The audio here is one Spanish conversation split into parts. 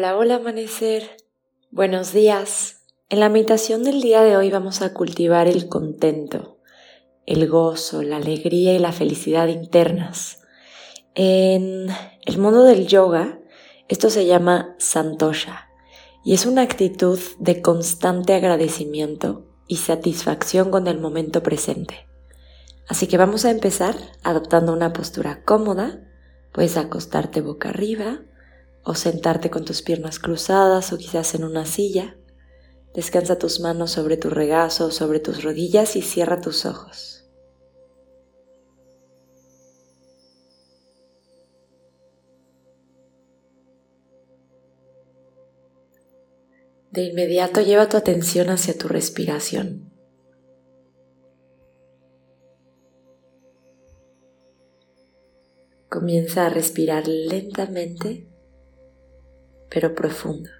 Hola, hola amanecer. Buenos días. En la meditación del día de hoy vamos a cultivar el contento, el gozo, la alegría y la felicidad internas. En el mundo del yoga, esto se llama santosha y es una actitud de constante agradecimiento y satisfacción con el momento presente. Así que vamos a empezar adoptando una postura cómoda. Puedes acostarte boca arriba o sentarte con tus piernas cruzadas o quizás en una silla. Descansa tus manos sobre tu regazo o sobre tus rodillas y cierra tus ojos. De inmediato lleva tu atención hacia tu respiración. Comienza a respirar lentamente pero profunda.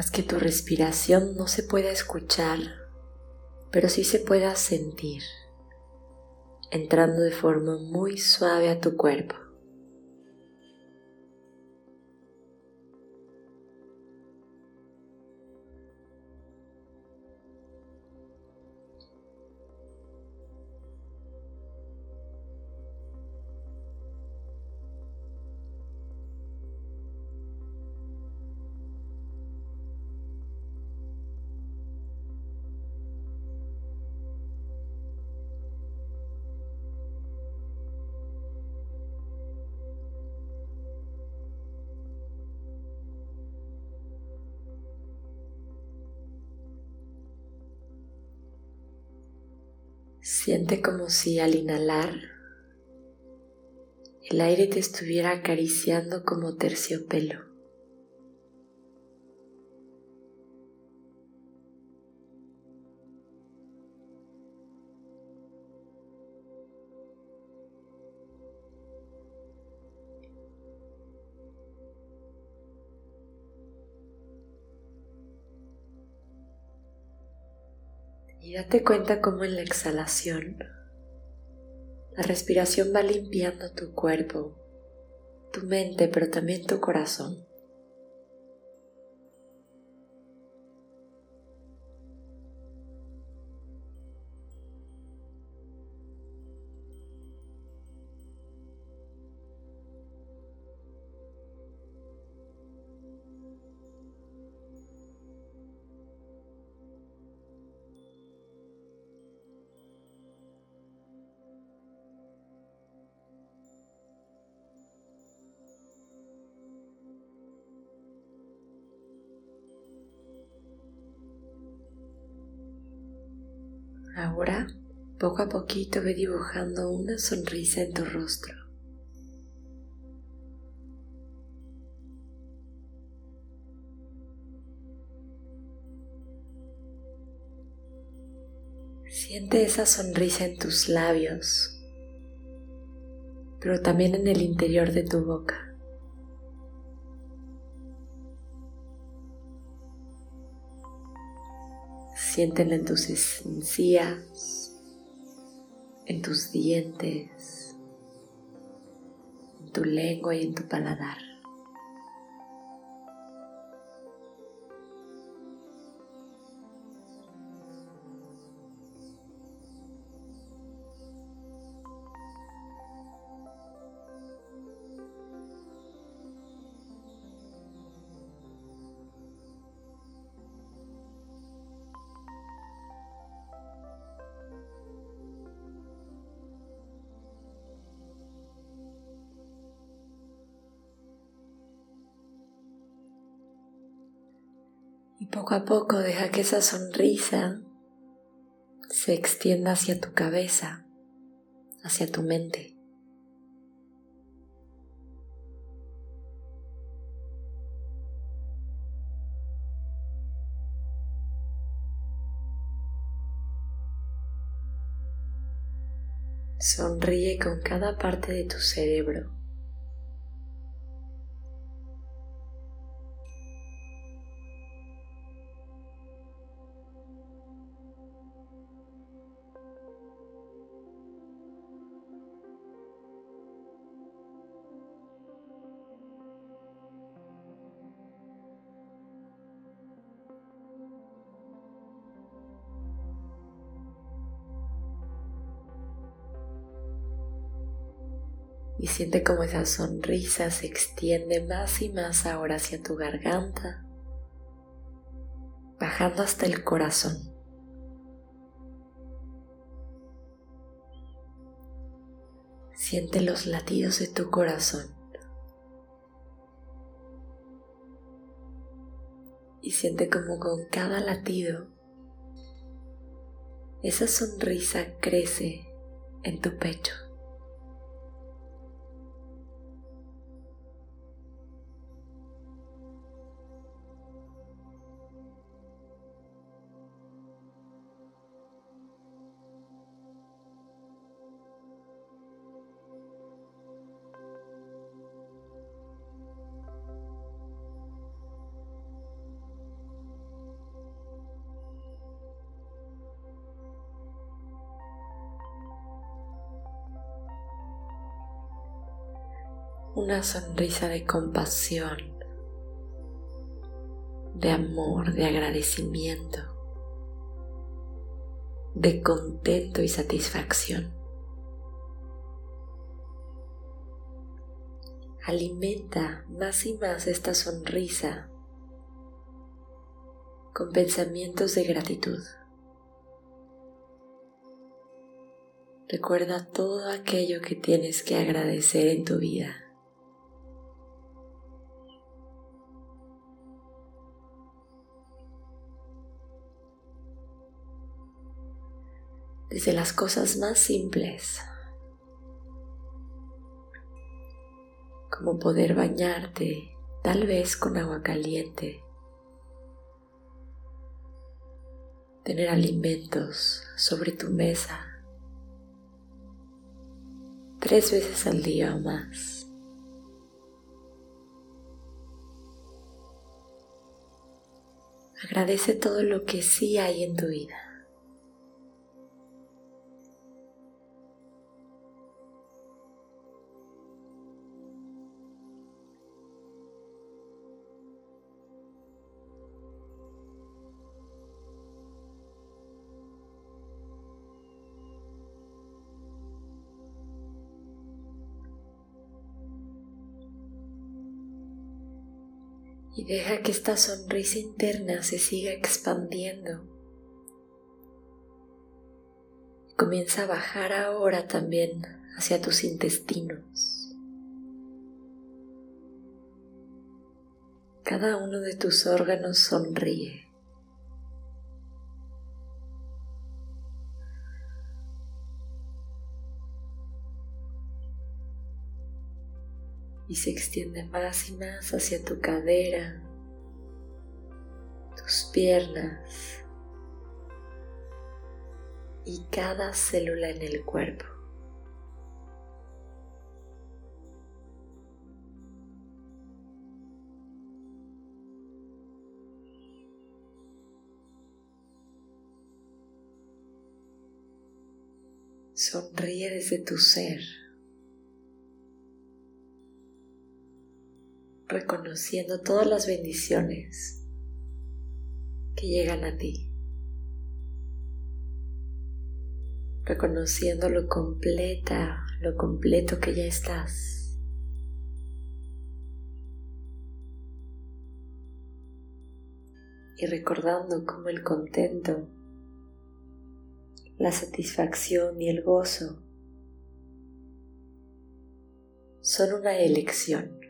Haz que tu respiración no se pueda escuchar, pero sí se pueda sentir, entrando de forma muy suave a tu cuerpo. Siente como si al inhalar el aire te estuviera acariciando como terciopelo. Y date cuenta cómo en la exhalación la respiración va limpiando tu cuerpo, tu mente, pero también tu corazón. Ahora, poco a poquito ve dibujando una sonrisa en tu rostro. Siente esa sonrisa en tus labios, pero también en el interior de tu boca. Siéntela en tus encías, en tus dientes, en tu lengua y en tu paladar. Poco a poco deja que esa sonrisa se extienda hacia tu cabeza, hacia tu mente. Sonríe con cada parte de tu cerebro. Y siente como esa sonrisa se extiende más y más ahora hacia tu garganta, bajando hasta el corazón. Siente los latidos de tu corazón. Y siente como con cada latido esa sonrisa crece en tu pecho. Una sonrisa de compasión, de amor, de agradecimiento, de contento y satisfacción. Alimenta más y más esta sonrisa con pensamientos de gratitud. Recuerda todo aquello que tienes que agradecer en tu vida. Desde las cosas más simples, como poder bañarte tal vez con agua caliente, tener alimentos sobre tu mesa tres veces al día o más. Agradece todo lo que sí hay en tu vida. Y deja que esta sonrisa interna se siga expandiendo. Comienza a bajar ahora también hacia tus intestinos. Cada uno de tus órganos sonríe. Y se extiende más y más hacia tu cadera, tus piernas y cada célula en el cuerpo. Sonríe desde tu ser. Reconociendo todas las bendiciones que llegan a ti, reconociendo lo completa, lo completo que ya estás. Y recordando cómo el contento, la satisfacción y el gozo son una elección.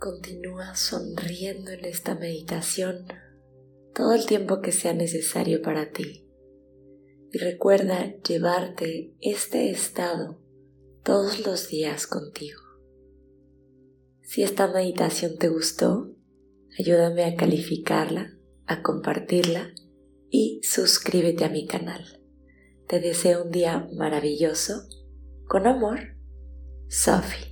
Continúa sonriendo en esta meditación todo el tiempo que sea necesario para ti. Y recuerda llevarte este estado todos los días contigo. Si esta meditación te gustó, ayúdame a calificarla, a compartirla y suscríbete a mi canal. Te deseo un día maravilloso. Con amor, Sophie.